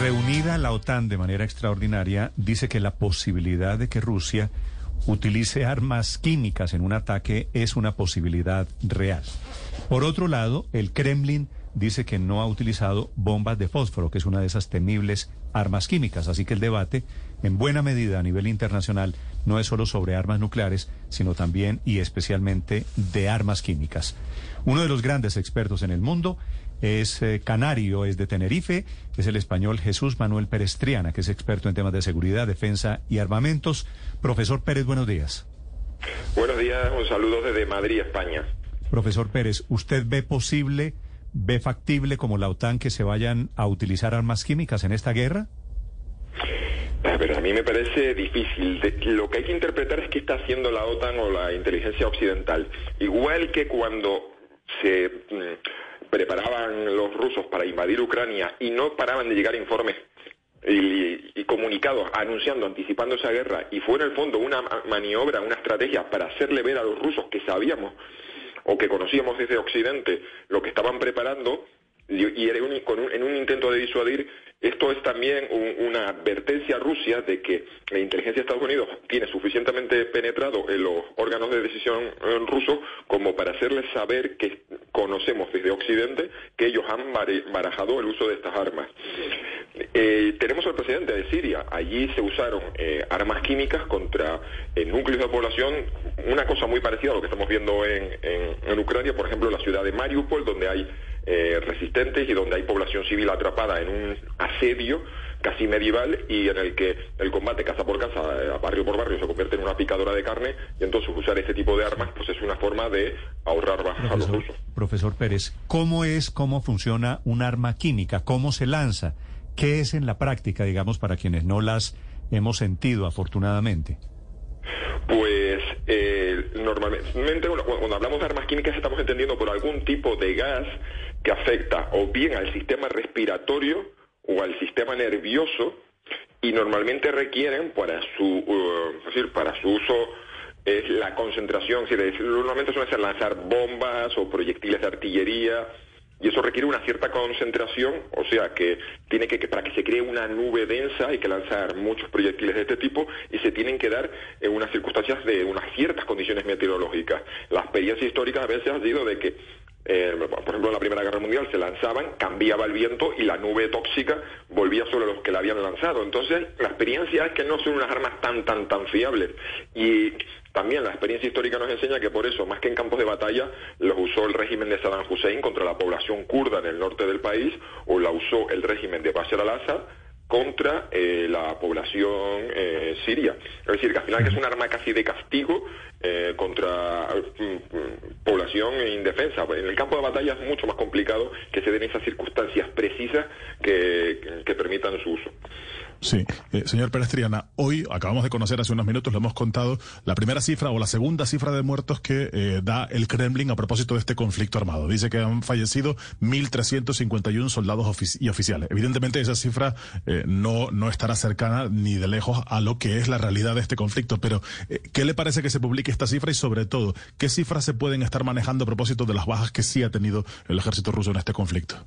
Reunida la OTAN de manera extraordinaria dice que la posibilidad de que Rusia utilice armas químicas en un ataque es una posibilidad real. Por otro lado, el Kremlin dice que no ha utilizado bombas de fósforo, que es una de esas temibles armas químicas. Así que el debate, en buena medida a nivel internacional, no es solo sobre armas nucleares, sino también y especialmente de armas químicas. Uno de los grandes expertos en el mundo es eh, canario, es de Tenerife, es el español Jesús Manuel Pérez Triana, que es experto en temas de seguridad, defensa y armamentos. Profesor Pérez, buenos días. Buenos días, un saludo desde Madrid, España. Profesor Pérez, ¿usted ve posible ¿Ve factible como la OTAN que se vayan a utilizar armas químicas en esta guerra? A ver, a mí me parece difícil. lo que hay que interpretar es qué está haciendo la OTAN o la inteligencia occidental. Igual que cuando se mm, preparaban los rusos para invadir Ucrania y no paraban de llegar informes y, comunicados anunciando, anticipando esa guerra, y fue en el fondo una maniobra, una estrategia para hacerle ver a los rusos que sabíamos o que conocíamos desde Occidente lo que estaban preparando y, era en un intento de disuadir, esto es también una advertencia a Rusia de que la inteligencia de Estados Unidos tiene suficientemente penetrado en los órganos de decisión rusos como para hacerles saber que conocemos desde Occidente que ellos han barajado el uso de estas armas. Eh, tenemos al presidente de Siria. Allí se usaron eh, armas químicas contra eh, núcleos de población, una cosa muy parecida a lo que estamos viendo en, en, Ucrania, por ejemplo, la ciudad de Mariupol, donde hay resistentes y donde hay población civil atrapada en un asedio casi medieval y en el que el combate casa por casa, barrio por barrio, se convierte en una picadora de carne y entonces usar este tipo de armas pues es una forma de ahorrar bajas a los rusos. Profesor Pérez, ¿cómo es, cómo funciona un arma química? ¿Cómo se lanza? ¿Qué es en la práctica, digamos, para quienes no las hemos sentido afortunadamente? Pues eh, normalmente cuando hablamos de armas químicas estamos entendiendo por algún tipo de gas que afecta o bien al sistema respiratorio o al sistema nervioso y normalmente requieren para su, uh, decir, para su uso es la concentración, normalmente suelen ser lanzar bombas o proyectiles de artillería y eso requiere una cierta concentración, o sea que tiene que, para que se cree una nube densa hay que lanzar muchos proyectiles de este tipo y se tienen que dar en unas circunstancias de unas ciertas condiciones meteorológicas. La experiencia histórica a veces ha sido de que eh, por ejemplo, en la Primera Guerra Mundial se lanzaban, cambiaba el viento y la nube tóxica volvía sobre los que la habían lanzado. Entonces, la experiencia es que no son unas armas tan, tan, tan fiables. Y también la experiencia histórica nos enseña que por eso, más que en campos de batalla, los usó el régimen de Saddam Hussein contra la población kurda en el norte del país, o la usó el régimen de Bashar al-Assad contra eh, la población eh, siria. Es decir, que al final es un arma casi de castigo eh, contra mm, mm, población indefensa. En el campo de batalla es mucho más complicado que se den esas circunstancias precisas que, que permitan su uso. Sí, eh, señor Pérez Triana, hoy acabamos de conocer hace unos minutos, lo hemos contado, la primera cifra o la segunda cifra de muertos que eh, da el Kremlin a propósito de este conflicto armado. Dice que han fallecido 1.351 soldados y oficiales. Evidentemente esa cifra eh, no, no estará cercana ni de lejos a lo que es la realidad de este conflicto, pero ¿qué le parece que se publique esta cifra y sobre todo, qué cifras se pueden estar manejando a propósito de las bajas que sí ha tenido el ejército ruso en este conflicto?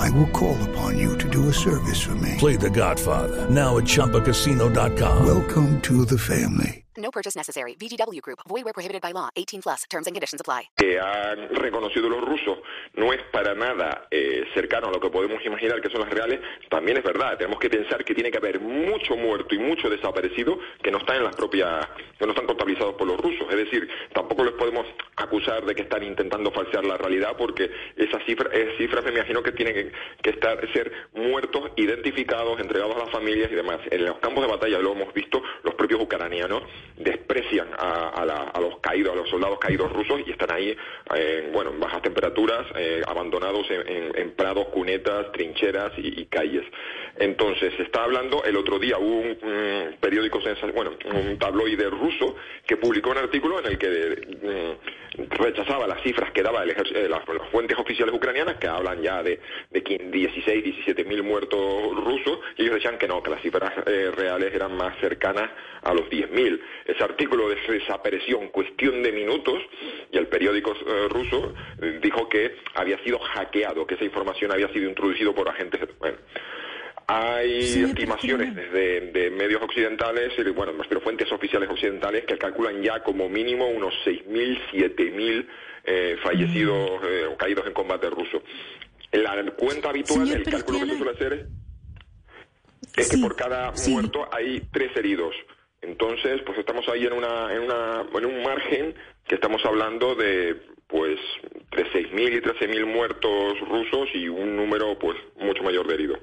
I will call upon you to do a service for me. Play the Godfather. Now at Chumpacasino.com. Welcome to the family. No purchase necessary. VGW Group. Void where prohibited by law. 18 plus. Terms and conditions apply. que han reconocido los rusos no es para nada eh, cercano a lo que podemos imaginar que son las reales, también es verdad. Tenemos que pensar que tiene que haber mucho muerto y mucho desaparecido que no están en las propias, que no están contabilizados por los rusos. Es decir, tampoco les podemos acusar de que están intentando falsear la realidad porque esas cifras, esas cifras me imagino que tienen que, estar, ser muertos, identificados, entregados a las familias y demás. En los campos de batalla lo hemos visto, los propios ucranianos desprecian a, a la- a los caídos, a los soldados caídos rusos y están ahí, bueno, en bajas temperaturas, eh, abandonados en, en- en prados, cunetas, trincheras y, calles. Entonces, se está hablando, el otro día hubo un, periódico, bueno, un tabloide ruso que publicó un artículo en el que mm, rechazaba las cifras que daba el ejer- eh, las, las fuentes oficiales ucranianas, que hablan ya de, de 15 16, 17 mil muertos rusos, y ellos decían que no, que las cifras eh, reales eran más cercanas a los 10.000. Ese artículo de- desapareció en cuestión de minutos y el periódico eh, ruso eh, dijo que había sido hackeado, que esa información había sido introducido por agentes. Bueno, hay Sí, estimaciones desde de medios occidentales, y, bueno, pero fuentes oficiales occidentales que calculan ya como mínimo unos 6.000, 7.000 eh, fallecidos eh, o caídos en combate ruso. La cuenta habitual, Señor el cálculo que se suele hacer es Sí, que por cada sí. muerto hay tres heridos. Entonces, pues estamos ahí en una, en una, en un margen que estamos hablando de, pues, entre 6.000 y 13.000 muertos rusos y un número, pues, mucho mayor de heridos.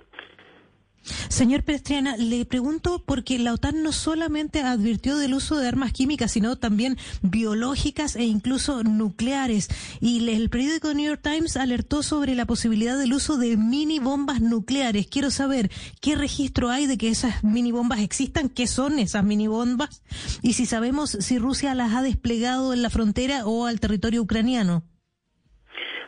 Señor Perestriana, le pregunto porque la OTAN no solamente advirtió del uso de armas químicas, sino también biológicas e incluso nucleares. Y el periódico New York Times alertó sobre la posibilidad del uso de mini bombas nucleares. Quiero saber qué registro hay de que esas mini bombas existan, qué son esas mini bombas y si sabemos si Rusia las ha desplegado en la frontera o al territorio ucraniano.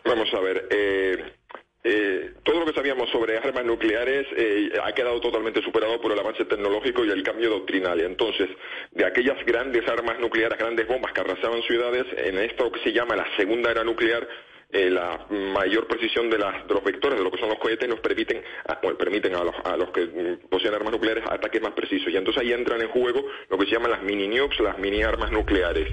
Vamos a ver, eh, eh, todo lo que sabíamos sobre armas nucleares eh, ha quedado totalmente superado por el avance tecnológico y el cambio doctrinal. Entonces, de aquellas grandes armas nucleares, grandes bombas que arrasaban ciudades, en esto que se llama la segunda era nuclear, eh, la mayor precisión de, las, de los vectores, de lo que son los cohetes, nos permiten, bueno, permiten a los, a los que mm, poseen armas nucleares ataques más precisos. Y entonces ahí entran en juego lo que se llaman las mini nukes, las mini armas nucleares.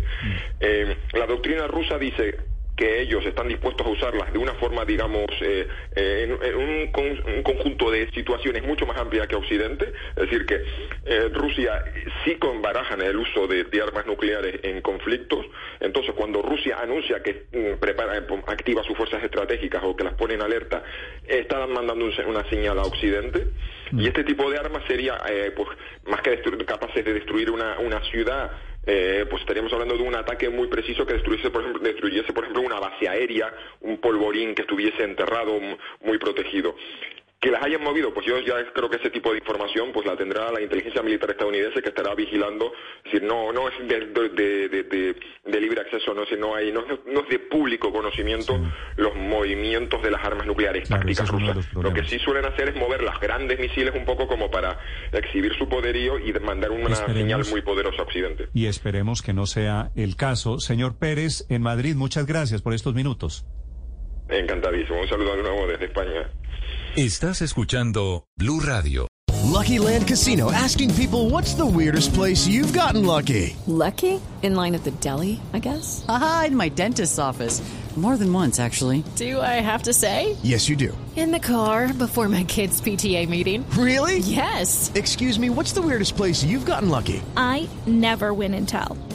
Eh, la doctrina rusa dice que ellos están dispuestos a usarlas de una forma, digamos, eh, eh, en, en un, con- un conjunto de situaciones mucho más amplia que Occidente. Es decir, que eh, Rusia sí barajan el uso de, de armas nucleares en conflictos. Entonces, cuando Rusia anuncia que mm, prepara, activa sus fuerzas estratégicas o que las pone en alerta, están mandando un una señal a Occidente. Y este tipo de armas sería, eh, pues, más que destru- capaces de destruir una, una ciudad, eh, pues estaríamos hablando de un ataque muy preciso que destruyese por, ejemplo, destruyese, por ejemplo, una base aérea, un polvorín que estuviese enterrado, muy protegido. Que las hayan movido, pues yo ya creo que ese tipo de información pues la tendrá la inteligencia militar estadounidense que estará vigilando. Decir, no, no es de, de- de- de- libre acceso, no, sino hay, no, es- no es de público conocimiento los movimientos de las armas nucleares Claro, tácticas rusas. Lo que sí suelen hacer es mover las grandes misiles un poco como para exhibir su poderío y mandar una Esperemos. señal muy poderosa a Occidente. Y esperemos que no sea el caso. Señor Pérez, en Madrid, muchas gracias por estos minutos. Encantadísimo. Un saludo de nuevo desde España. Estás escuchando Blue Radio. Lucky Land Casino asking people what's the weirdest place you've gotten lucky? Lucky? In line at the deli, I guess? Aha, in my dentist's office. More than once, actually. Do I have to say? Yes, you do. In the car before my kids' PTA meeting. Really? Yes. Excuse me, what's the weirdest place you've gotten lucky? I never win and tell.